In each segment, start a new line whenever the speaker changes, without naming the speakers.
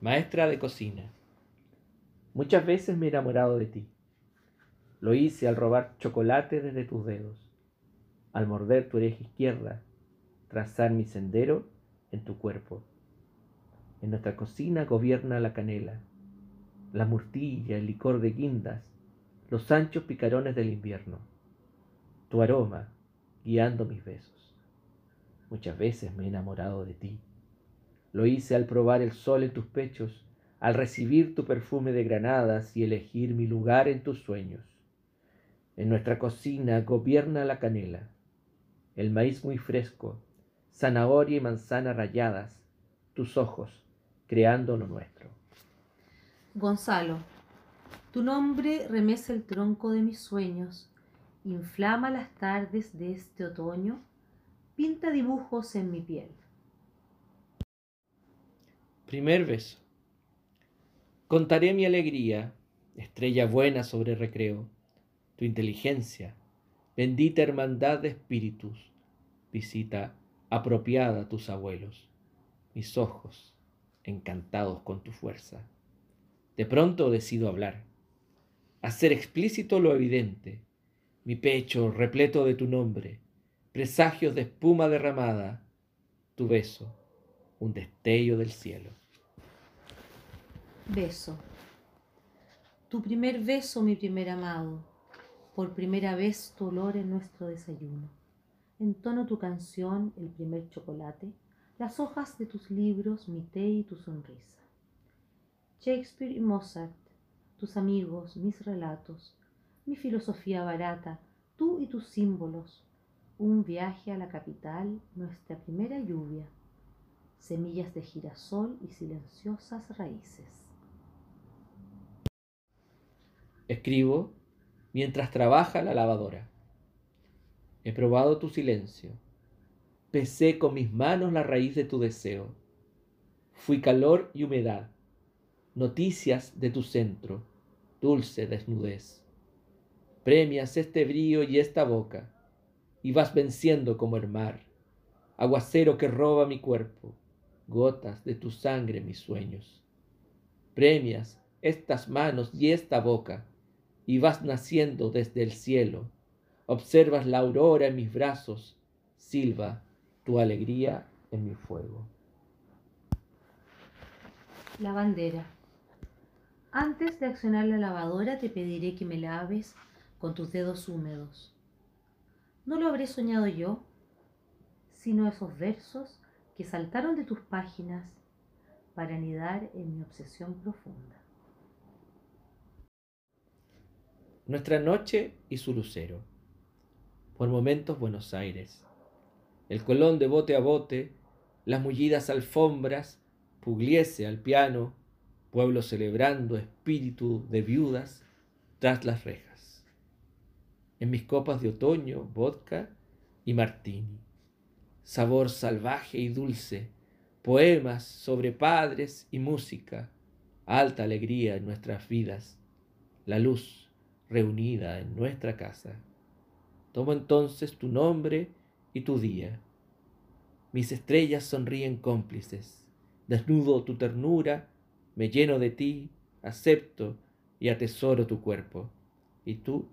maestra de cocina. Muchas veces me he enamorado de ti. Lo hice al robar chocolate desde tus dedos, al morder tu oreja izquierda, trazar mi sendero en tu cuerpo. En nuestra cocina gobierna la canela, la murtilla, el licor de guindas, los anchos picarones del invierno, tu aroma guiando mis besos. Muchas veces me he enamorado de ti. Lo hice al probar el sol en tus pechos, al recibir tu perfume de granadas y elegir mi lugar en tus sueños. En nuestra cocina gobierna la canela, el maíz muy fresco, zanahoria y manzana rayadas, tus ojos, creando lo nuestro.
Gonzalo, tu nombre remece el tronco de mis sueños, inflama las tardes de este otoño, pinta dibujos en mi piel.
Primer beso. Contaré mi alegría, estrella buena sobre recreo, tu inteligencia, bendita hermandad de espíritus, visita apropiada a tus abuelos, mis ojos, encantados con tu fuerza. De pronto decido hablar, hacer explícito lo evidente, mi pecho repleto de tu nombre, presagios de espuma derramada, tu beso, un destello del cielo.
Beso. Tu primer beso, mi primer amado. Por primera vez tu olor en nuestro desayuno. Entono tu canción, el primer chocolate, las hojas de tus libros, mi té y tu sonrisa. Shakespeare y Mozart, tus amigos, mis relatos, mi filosofía barata, tú y tus símbolos, un viaje a la capital, nuestra primera lluvia, semillas de girasol y silenciosas raíces.
Escribo mientras trabaja la lavadora. He probado tu silencio. Pesé con mis manos la raíz de tu deseo. Fui calor y humedad, noticias de tu centro, dulce desnudez. Premias este brío y esta boca, y vas venciendo como el mar, aguacero que roba mi cuerpo, gotas de tu sangre mis sueños. Premias estas manos y esta boca, y vas naciendo desde el cielo. Observas la aurora en mis brazos, silba tu alegría en mi fuego.
La bandera. Antes de accionar la lavadora te pediré que me laves con tus dedos húmedos. No lo habré soñado yo, sino esos versos que saltaron de tus páginas para anidar en mi obsesión profunda.
Nuestra noche y su lucero. Por momentos Buenos Aires. El colón de bote a bote, las mullidas alfombras, Pugliese al piano, pueblo celebrando espíritu de viudas tras las rejas. En mis copas de otoño, vodka y martini. Sabor salvaje y dulce, poemas sobre padres y música, alta alegría en nuestras vidas, la luz reunida en nuestra casa. Tomo entonces tu nombre y tu día. Mis estrellas sonríen cómplices. Desnudo tu ternura, me lleno de ti, acepto y atesoro tu cuerpo. Y tú,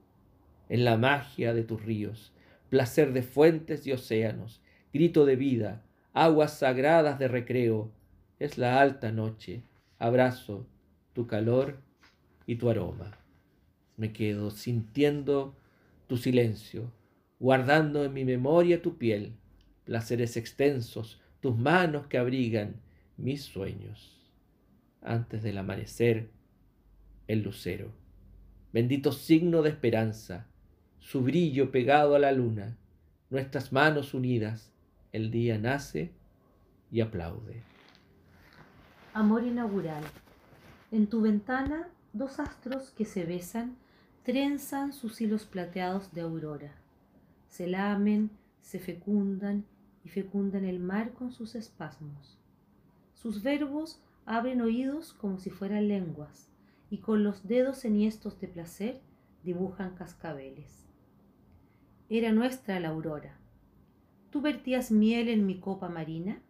en la magia de tus ríos, placer de fuentes y océanos, grito de vida, aguas sagradas de recreo, es la alta noche, abrazo tu calor y tu aroma. Me quedo sintiendo tu silencio, guardando en mi memoria tu piel, placeres extensos, tus manos que abrigan mis sueños. Antes del amanecer, el lucero, bendito signo de esperanza, su brillo pegado a la luna, nuestras manos unidas, el día nace y aplaude.
Amor inaugural. En tu ventana, dos astros que se besan trenzan sus hilos plateados de aurora, se lamen, se fecundan y fecundan el mar con sus espasmos. Sus verbos abren oídos como si fueran lenguas y con los dedos enhiestos de placer dibujan cascabeles. Era nuestra la aurora. Tú vertías miel en mi copa marina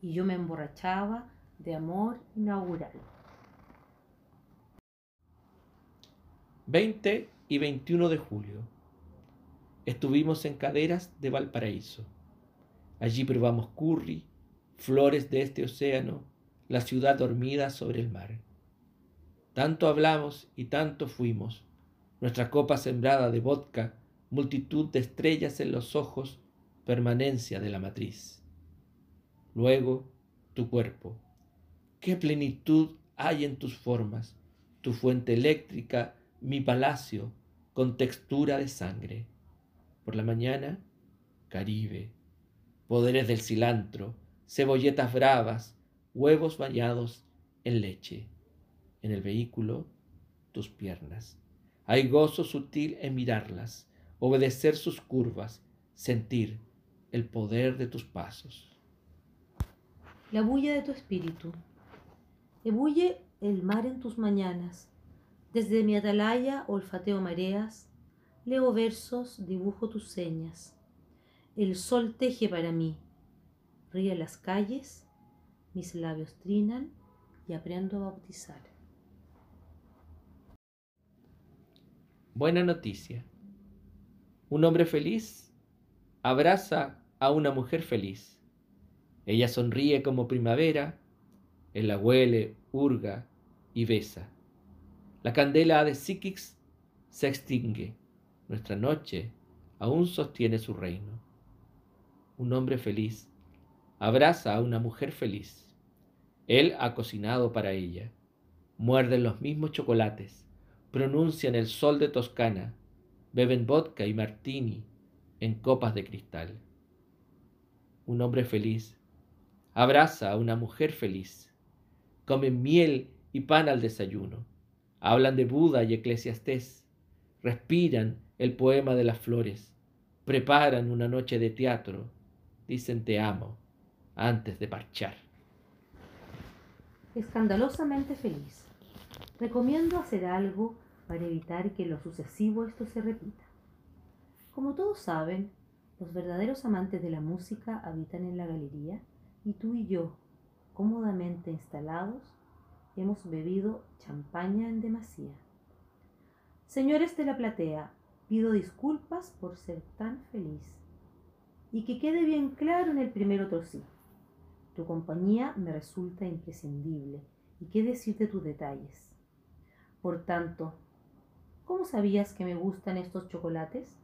y yo me emborrachaba de amor inaugural.
20 y 21 de julio. Estuvimos en Caderas de Valparaíso. Allí probamos curry, flores de este océano, la ciudad dormida sobre el mar. Tanto hablamos y tanto fuimos, nuestra copa sembrada de vodka, multitud de estrellas en los ojos, permanencia de la matriz. Luego, tu cuerpo. Qué plenitud hay en tus formas, tu fuente eléctrica, mi palacio, con textura de sangre. Por la mañana, Caribe, poderes del cilantro, cebolletas bravas, huevos bañados en leche. En el vehículo, tus piernas. Hay gozo sutil en mirarlas, obedecer sus curvas, sentir el poder de tus pasos.
La bulla de tu espíritu. Ebulle el mar en tus mañanas. Desde mi atalaya olfateo mareas, leo versos, dibujo tus señas. El sol teje para mí. Ríe las calles, mis labios trinan y aprendo a bautizar.
Buena noticia. Un hombre feliz abraza a una mujer feliz. Ella sonríe como primavera, él la huele, hurga y besa. La candela de Sikix se extingue. Nuestra noche aún sostiene su reino. Un hombre feliz abraza a una mujer feliz. Él ha cocinado para ella. Muerden los mismos chocolates pronuncian el sol de Toscana, beben vodka y martini en copas de cristal. Un hombre feliz abraza a una mujer feliz, comen miel y pan al desayuno, hablan de Buda y Eclesiastés, respiran el poema de las flores, preparan una noche de teatro, dicen te amo antes de parchar.
Escandalosamente feliz. Recomiendo hacer algo para evitar que lo sucesivo esto se repita. Como todos saben, los verdaderos amantes de la música habitan en la galería y tú y yo, cómodamente instalados, hemos bebido champaña en demasía. Señores de la platea, pido disculpas por ser tan feliz y que quede bien claro en el primer otro. Tu compañía me resulta imprescindible y qué decir de tus detalles. Por tanto, ¿Cómo sabías que me gustan estos chocolates?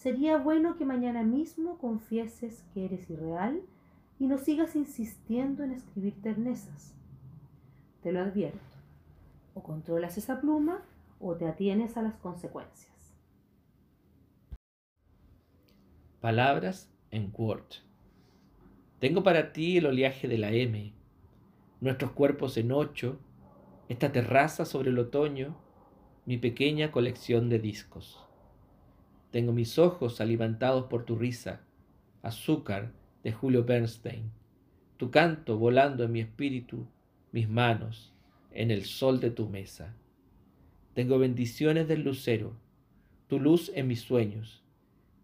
Sería bueno que mañana mismo confieses que eres irreal y no sigas insistiendo en escribir ternezas. Te lo advierto. O controlas esa pluma o te atienes a las consecuencias.
Palabras en Word. Tengo para ti el oleaje de la M, nuestros cuerpos en ocho, esta terraza sobre el otoño, mi pequeña colección de discos. Tengo mis ojos alimentados por tu risa, azúcar de Julio Bernstein, tu canto volando en mi espíritu, mis manos en el sol de tu mesa. Tengo bendiciones del lucero, tu luz en mis sueños,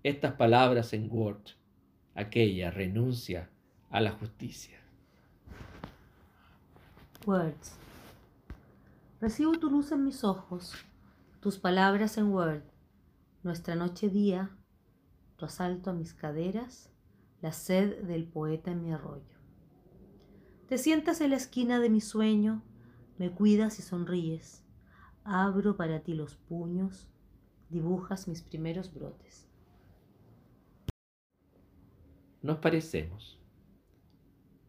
estas palabras en Word, aquella renuncia a la justicia.
Words. Recibo tu luz en mis ojos, tus palabras en Word, nuestra noche día, tu asalto a mis caderas, la sed del poeta en mi arroyo. Te sientas en la esquina de mi sueño, me cuidas y sonríes, abro para ti los puños, dibujas mis primeros brotes.
Nos parecemos,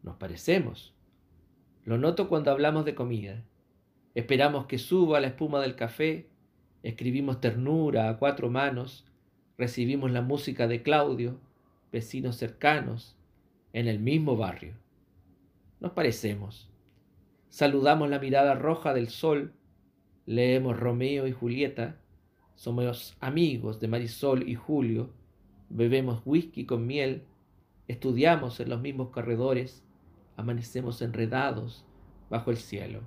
nos parecemos. Lo noto cuando hablamos de comida Esperamos que suba la espuma del café, escribimos ternura a cuatro manos, recibimos la música de Claudio, vecinos cercanos, en el mismo barrio. Nos parecemos. Saludamos la mirada roja del sol, leemos Romeo y Julieta, somos amigos de Marisol y Julio, bebemos whisky con miel, estudiamos en los mismos corredores, amanecemos enredados bajo el cielo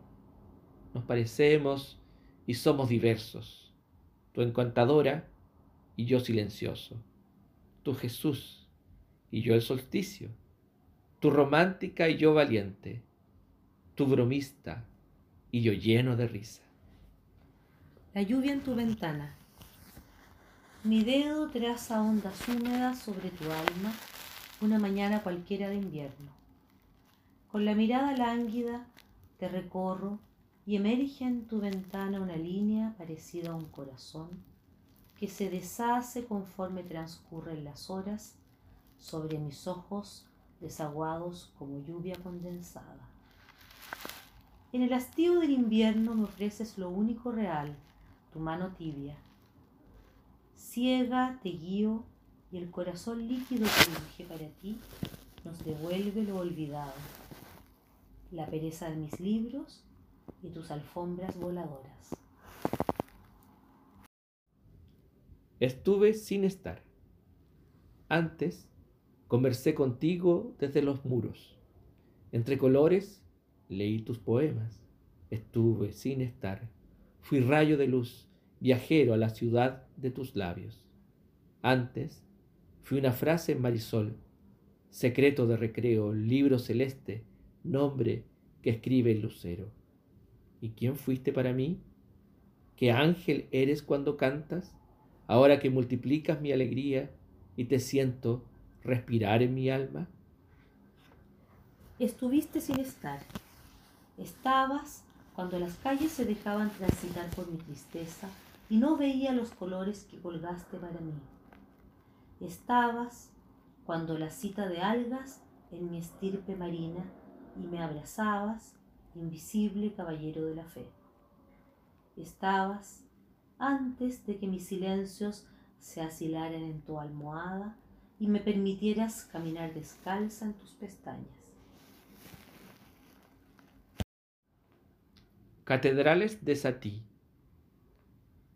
nos parecemos y somos diversos. Tu encantadora y yo silencioso. Tu Jesús y yo el solsticio. Tu romántica y yo valiente. tú bromista y yo lleno de risa.
La lluvia en tu ventana. Mi dedo traza ondas húmedas sobre tu alma una mañana cualquiera de invierno. Con la mirada lánguida te recorro y emerge en tu ventana una línea parecida a un corazón que se deshace conforme transcurren las horas sobre mis ojos desaguados como lluvia condensada. En el hastío del invierno me ofreces lo único real, tu mano tibia. Ciega te guío y el corazón líquido que dibujé para ti nos devuelve lo olvidado, la pereza de mis libros y tus alfombras voladoras.
Estuve sin estar. Antes conversé contigo desde los muros. Entre colores leí tus poemas. Estuve sin estar. Fui rayo de luz, viajero a la ciudad de tus labios. Antes fui una frase en marisol, secreto de recreo, libro celeste, nombre que escribe el lucero. ¿Y quién fuiste para mí? ¿Qué ángel eres cuando cantas? Ahora que multiplicas mi alegría y te siento respirar en mi alma.
Estuviste sin estar. Estabas cuando las calles se dejaban transitar por mi tristeza y no veía los colores que colgaste para mí. Estabas cuando la cita de algas en mi estirpe marina y me abrazabas invisible caballero de la fe. Estabas antes de que mis silencios se asilaran en tu almohada y me permitieras caminar descalza en tus pestañas.
Catedrales de Satí.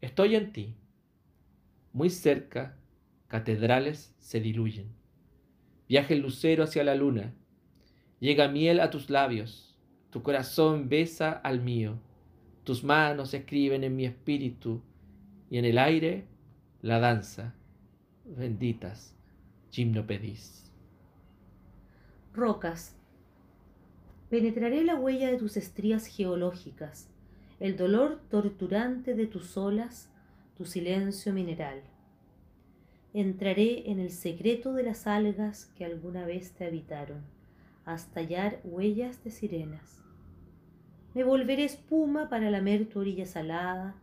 Estoy en ti. Muy cerca, catedrales se diluyen. Viaja el lucero hacia la luna. Llega miel a tus labios tu corazón besa al mío, tus manos escriben en mi espíritu y en el aire la danza. Benditas gimnopedís.
Rocas. Penetraré la huella de tus estrías geológicas, el dolor torturante de tus olas, tu silencio mineral. Entraré en el secreto de las algas que alguna vez te habitaron, hasta hallar huellas de sirenas me volveré espuma para lamer tu orilla salada,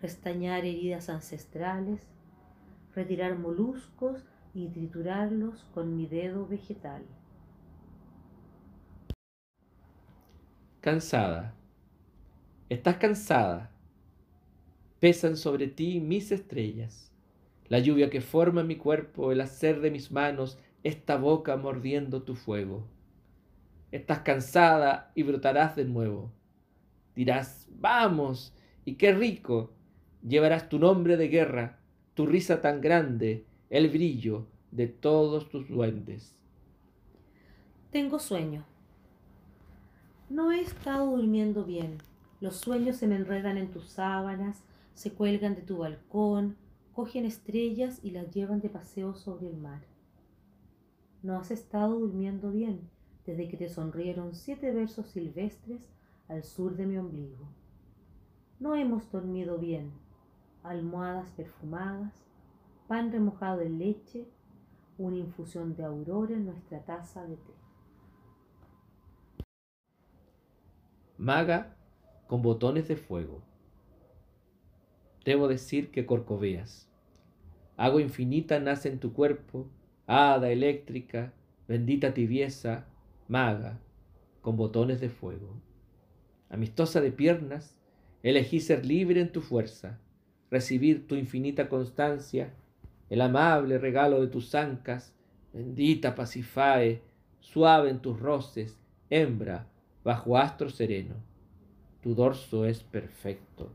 restañar heridas ancestrales, retirar moluscos y triturarlos con mi dedo vegetal.
Cansada. Estás cansada. Pesan sobre ti mis estrellas, la lluvia que forma mi cuerpo, el hacer de mis manos, esta boca mordiendo tu fuego. Estás cansada y brotarás de nuevo Dirás, vamos, y qué rico. Llevarás tu nombre de guerra, tu risa tan grande, el brillo de todos tus duendes.
Tengo sueño. No he estado durmiendo bien. Los sueños se me enredan en tus sábanas, se cuelgan de tu balcón, cogen estrellas y las llevan de paseo sobre el mar. No has estado durmiendo bien desde que te sonrieron siete versos silvestres al sur de mi ombligo. No hemos dormido bien. Almohadas perfumadas, pan remojado en leche, una infusión de aurora en nuestra taza de té.
Maga con botones de fuego. Debo decir que corcoveas. Agua infinita nace en tu cuerpo, hada eléctrica, bendita tibieza, maga, con botones de fuego amistosa de piernas, elegí ser libre en tu fuerza, recibir tu infinita constancia, el amable regalo de tus ancas, bendita Pasifae, suave en tus roces, hembra, bajo astro sereno. Tu dorso es perfecto,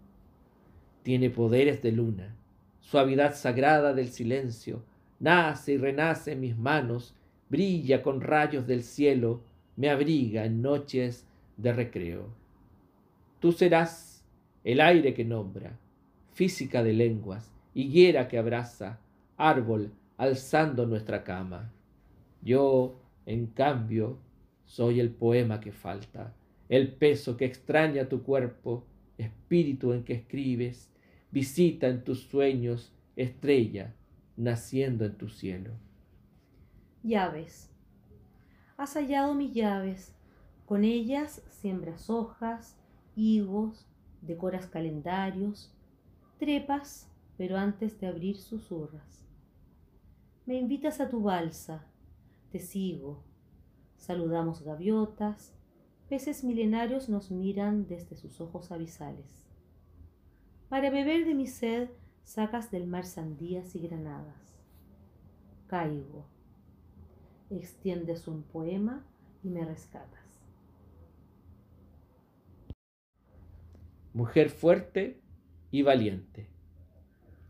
tiene poderes de luna, suavidad sagrada del silencio, nace y renace en mis manos, brilla con rayos del cielo, me abriga en noches de recreo. Tú serás el aire que nombra, física de lenguas, higuera que abraza, árbol alzando nuestra cama. Yo, en cambio, soy el poema que falta, el peso que extraña tu cuerpo, espíritu en que escribes, visita en tus sueños, estrella, naciendo en tu cielo.
Llaves. Has hallado mis llaves. Con ellas siembras hojas, higos, decoras calendarios, trepas, pero antes de abrir susurras. Me invitas a tu balsa, te sigo. Saludamos gaviotas, peces milenarios nos miran desde sus ojos abisales. Para beber de mi sed sacas del mar sandías y granadas. Caigo. Extiendes un poema y me rescatas.
Mujer fuerte y valiente.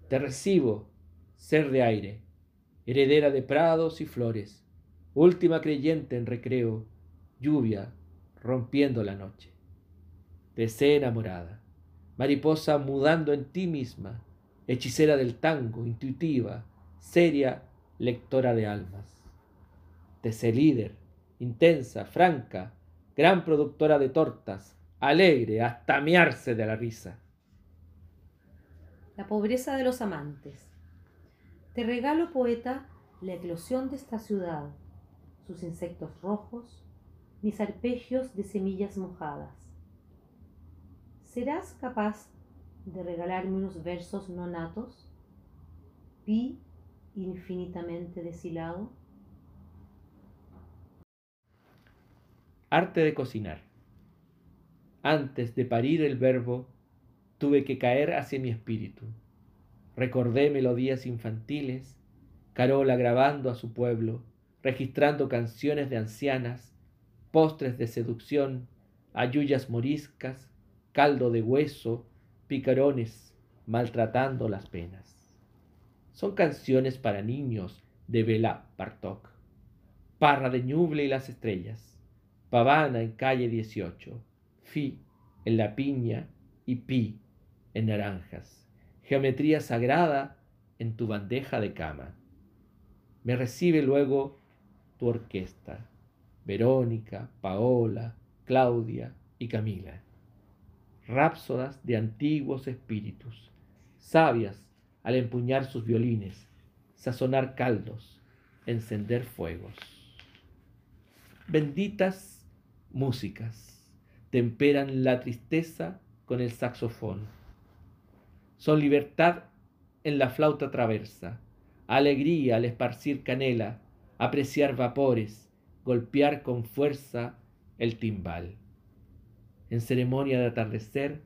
Te recibo, ser de aire, heredera de prados y flores, última creyente en recreo, lluvia rompiendo la noche. Te sé enamorada, mariposa mudando en ti misma, hechicera del tango, intuitiva, seria, lectora de almas. Te sé líder, intensa, franca, gran productora de tortas, alegre hasta mearse de la risa.
La pobreza de los amantes. Te regalo, poeta, la eclosión de esta ciudad, sus insectos rojos, mis arpegios de semillas mojadas. ¿Serás capaz de regalarme unos versos no natos? Pi infinitamente deshilado.
Arte de cocinar. Antes de parir el verbo, tuve que caer hacia mi espíritu. Recordé melodías infantiles, Carola grabando a su pueblo, registrando canciones de ancianas, postres de seducción, ayuyas moriscas, caldo de hueso, picarones, maltratando las penas. Son canciones para niños de Bela Bartok. Parra de Ñuble y las estrellas. Pavana en calle 18. Fi en la piña y pi en naranjas. Geometría sagrada en tu bandeja de cama. Me recibe luego tu orquesta. Verónica, Paola, Claudia y Camila rápsodas de antiguos espíritus, sabias al empuñar sus violines, sazonar caldos, encender fuegos. Benditas músicas temperan la tristeza con el saxofón. Son libertad en la flauta traversa, alegría al esparcir canela, apreciar vapores, golpear con fuerza el timbal en ceremonia de atardecer,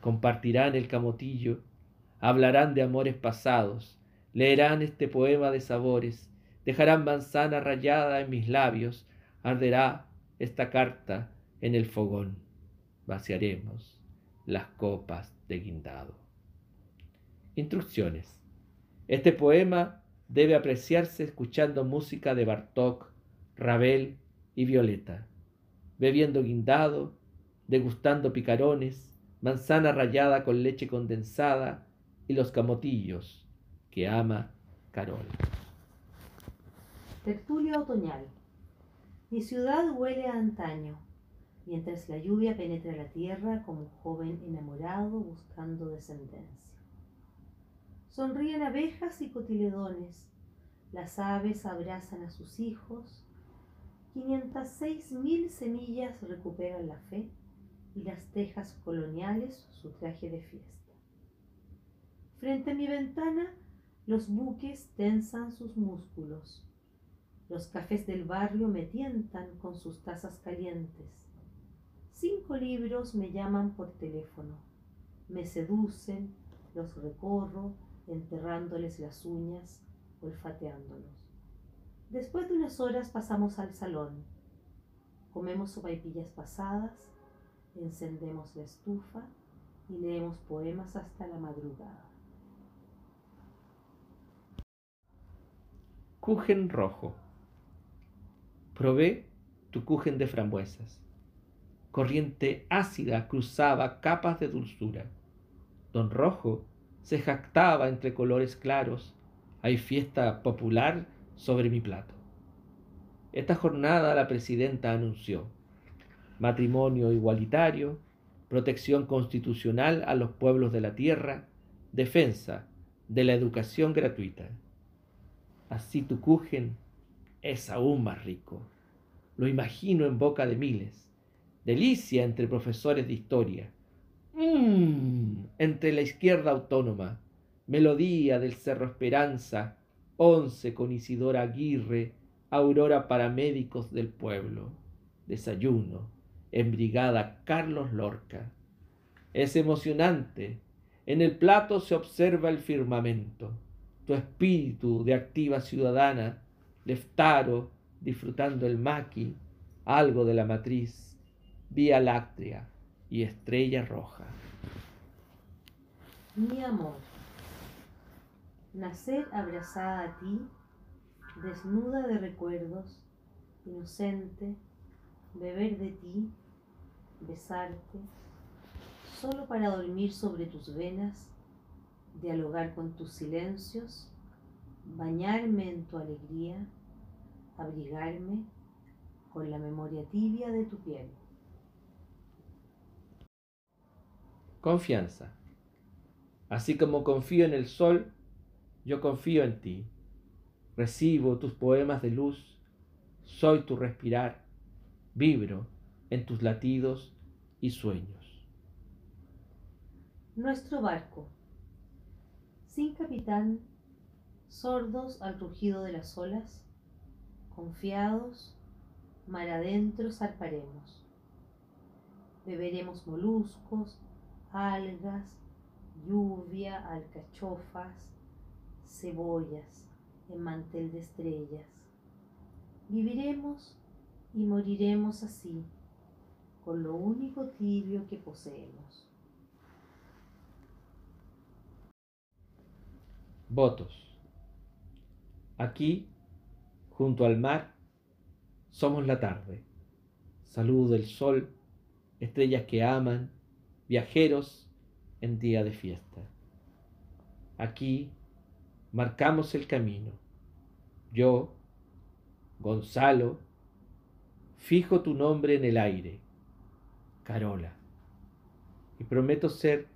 compartirán el camotillo, hablarán de amores pasados, leerán este poema de sabores, dejarán manzana rayada en mis labios, arderá esta carta en el fogón, vaciaremos las copas de guindado. Instrucciones. Este poema debe apreciarse escuchando música de Bartók, Ravel y Violeta, bebiendo guindado degustando picarones, manzana rallada con leche condensada y los camotillos que ama Carol.
Tertulia otoñal. Mi ciudad huele a antaño, mientras la lluvia penetra la tierra como un joven enamorado buscando descendencia. Sonríen abejas y cotiledones, las aves abrazan a sus hijos, 506 mil semillas recuperan la fe y las tejas coloniales su traje de fiesta. Frente a mi ventana, los buques tensan sus músculos. Los cafés del barrio me tientan con sus tazas calientes. Cinco libros me llaman por teléfono. Me seducen, los recorro, enterrándoles las uñas, olfateándolos. Después de unas horas pasamos al salón. Comemos sopaipillas pasadas encendemos la estufa y leemos poemas hasta la madrugada.
Cujen rojo. Probé tu cujen de frambuesas. Corriente ácida cruzaba capas de dulzura. Don Rojo se jactaba entre colores claros. Hay fiesta popular sobre mi plato. Esta jornada la presidenta anunció matrimonio igualitario, protección constitucional a los pueblos de la tierra, defensa de la educación gratuita. Así tu Kuchen es aún más rico. Lo imagino en boca de miles. Delicia entre profesores de historia. Mmm, entre la izquierda autónoma. Melodía del Cerro Esperanza. Once con Isidora Aguirre. Aurora para médicos del pueblo. Desayuno en Brigada Carlos Lorca. Es emocionante. En el plato se observa el firmamento. Tu espíritu de activa ciudadana, Leftaro, disfrutando el maqui, algo de la matriz, Vía Láctea y Estrella Roja.
Mi amor, nacer abrazada a ti, desnuda de recuerdos, inocente, beber de ti, besarte, solo para dormir sobre tus venas, dialogar con tus silencios, bañarme en tu alegría, abrigarme con la memoria tibia de tu piel.
Confianza. Así como confío en el sol, yo confío en ti. Recibo tus poemas de luz, soy tu respirar, vibro en tus latidos y sueños.
Nuestro barco. Sin capitán, sordos al rugido de las olas, confiados, mar adentro zarparemos. Beberemos moluscos, algas, lluvia, alcachofas, cebollas en mantel de estrellas. Viviremos y moriremos así, con lo único tibio que poseemos.
Votos. Aquí, junto al mar, somos la tarde. Saludo del sol, estrellas que aman, viajeros en día de fiesta. Aquí marcamos el camino. Yo, Gonzalo, fijo tu nombre en el aire, Carola, y prometo ser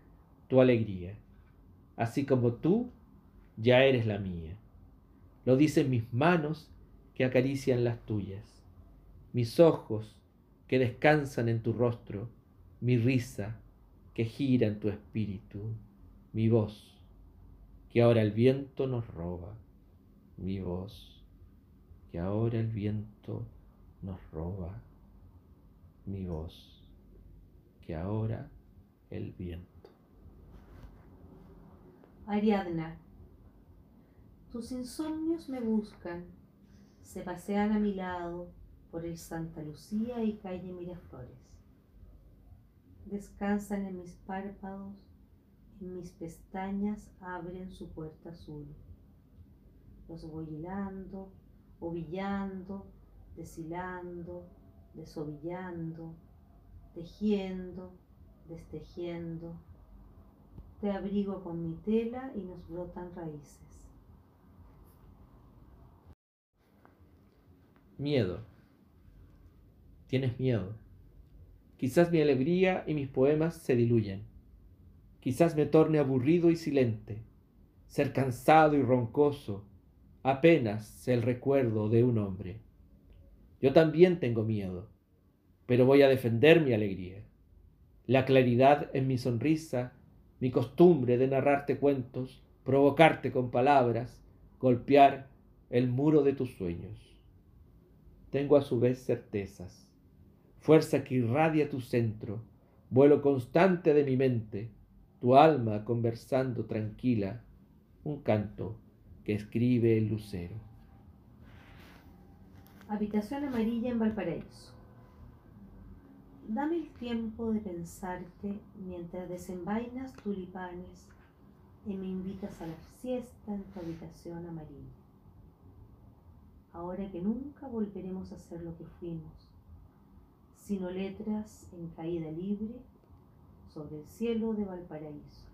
tu alegría, así como tú ya eres la mía. Lo dicen mis manos que acarician las tuyas, mis ojos que descansan en tu rostro, mi risa que gira en tu espíritu, mi voz que ahora el viento nos roba, mi voz que ahora el viento nos roba mi voz, que ahora el viento.
Ariadna, tus insomnios me buscan, se pasean a mi lado por el Santa Lucía y calle Miraflores. Descansan en mis párpados, en mis pestañas abren su puerta azul. Los voy hilando, ovillando, deshilando, desovillando, tejiendo, destejiendo. Te abrigo con mi tela y nos brotan raíces.
Miedo. Tienes miedo. Quizás mi alegría y mis poemas se diluyen. Quizás me torne aburrido y silente, ser cansado y roncoso, apenas el recuerdo de un hombre. Yo también tengo miedo, pero voy a defender mi alegría. La claridad en mi sonrisa, mi costumbre de narrarte cuentos, provocarte con palabras, golpear el muro de tus sueños. Tengo a su vez certezas, fuerza que irradia tu centro, vuelo constante de mi mente, tu alma conversando tranquila, un canto que escribe el lucero.
Habitación amarilla en Valparaíso. Dame el tiempo de pensarte mientras desenvainas tulipanes y me invitas a la siesta en tu habitación amarilla. Ahora que nunca volveremos a ser lo que fuimos, sino letras en caída libre sobre el cielo de Valparaíso.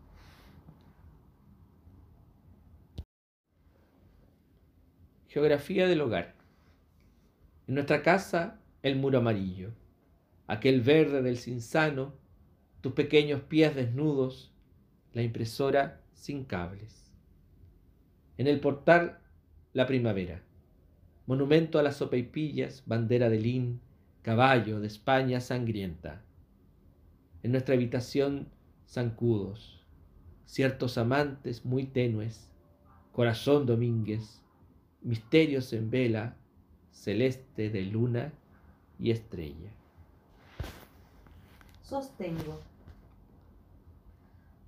Geografía del hogar. En nuestra casa, el muro amarillo. aquel verde del cinzano, tus pequeños pies desnudos, la impresora sin cables. En el portal, la primavera, monumento a las sopaipillas, bandera de lin, caballo de España sangrienta. En nuestra habitación, zancudos, ciertos amantes muy tenues, corazón domínguez, misterios en vela, celeste de luna y estrella.
Sostengo.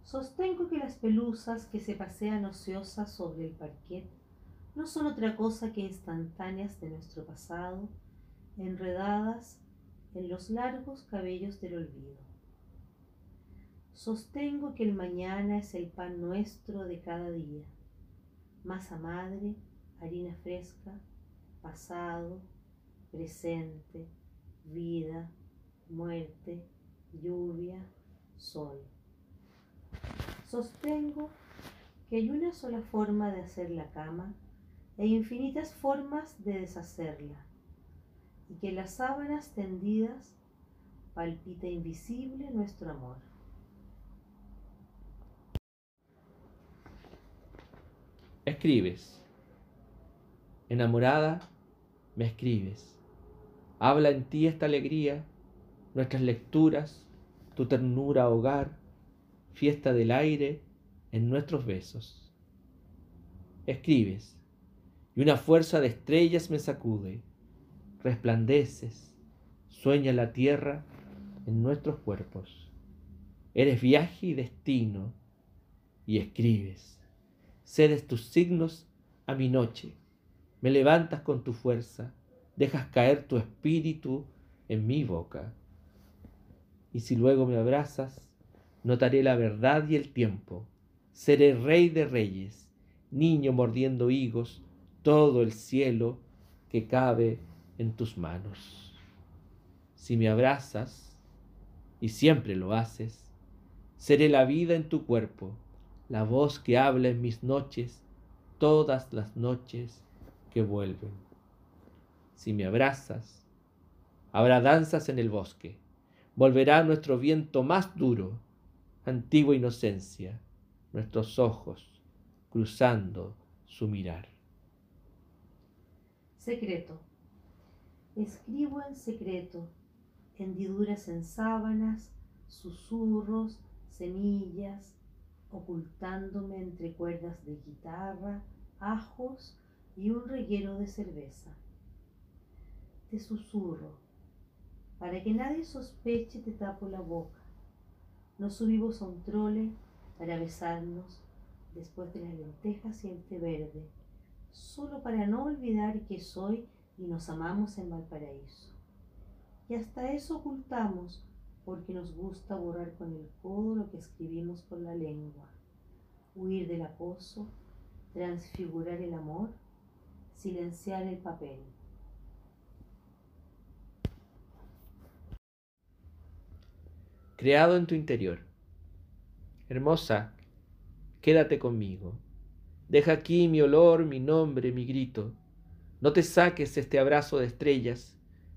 Sostengo que las pelusas que se pasean ociosas sobre el parquet no son otra cosa que instantáneas de nuestro pasado, enredadas en los largos cabellos del olvido. Sostengo que el mañana es el pan nuestro de cada día, masa madre, harina fresca, pasado, presente, vida, muerte, lluvia, sol. Sostengo que hay una sola forma de hacer la cama e infinitas formas de deshacerla, y que las sábanas tendidas palpita invisible nuestro amor.
Escribes. Enamorada, me escribes. Habla en ti esta alegría, nuestras lecturas, tu ternura hogar, fiesta del aire en nuestros besos. Escribes, y una fuerza de estrellas me sacude. Resplandeces, sueña la tierra en nuestros cuerpos. Eres viaje y destino, y escribes. Cedes tus signos a mi noche, me levantas con tu fuerza, dejas caer tu espíritu en mi boca. Y si luego me abrazas, notaré la verdad y el tiempo. Seré rey de reyes, niño mordiendo higos, todo el cielo que cabe en tus manos. Si me abrazas, y siempre lo haces, seré la vida en tu cuerpo, la voz que habla en mis noches, todas las noches que vuelven. Si me abrazas, habrá danzas en el bosque, volverá nuestro viento más duro, antigua inocencia, nuestros ojos cruzando su mirar.
Secreto. Escribo en secreto, hendiduras en sábanas, susurros, semillas, ocultándome entre cuerdas de guitarra, ajos y un reguero de cerveza. Te susurro, para que nadie sospeche te tapo la boca. Nos subimos a un trole para besarnos después de las lentejas y el té verde solo para no olvidar que soy y nos amamos en Valparaíso. Y hasta eso ocultamos porque nos gusta borrar con el codo lo que escribimos por la lengua, huir del acoso, transfigurar el amor, silenciar el papel.
Creado en tu interior. Hermosa, quédate conmigo. Deja aquí mi olor, mi nombre, mi grito. No te saques este abrazo de estrellas,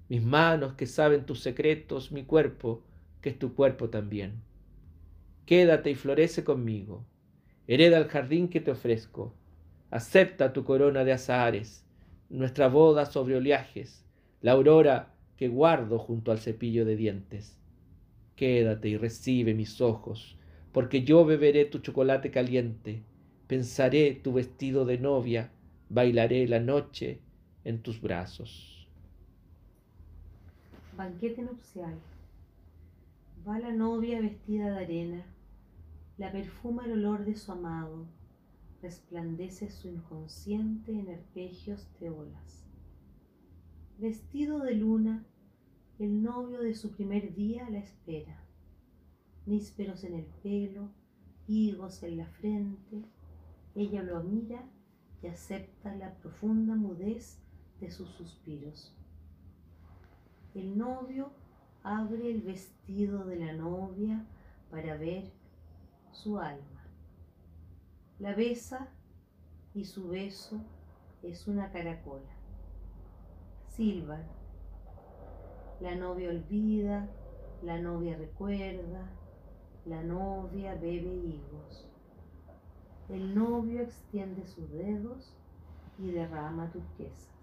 mis manos que saben tus secretos, mi cuerpo, que es tu cuerpo también. Quédate y florece conmigo. Hereda el jardín que te ofrezco. Acepta tu corona de azahares, nuestra boda sobre oleajes, la aurora que guardo junto al cepillo de dientes. Quédate y recibe mis ojos, porque yo beberé tu chocolate caliente Pensaré tu vestido de novia, bailaré la noche en tus brazos.
Banquete nupcial. Va la novia vestida de arena, la perfuma el olor de su amado, resplandece su inconsciente en arpegios de olas. Vestido de luna, el novio de su primer día la espera. Nísperos en el pelo, higos en la frente, ella lo mira y acepta la profunda mudez de sus suspiros. El novio abre el vestido de la novia para ver su alma. La besa y su beso es una caracola. Silva La novia olvida, la novia recuerda, la novia bebe higos. El novio extiende sus dedos y derrama turquesa.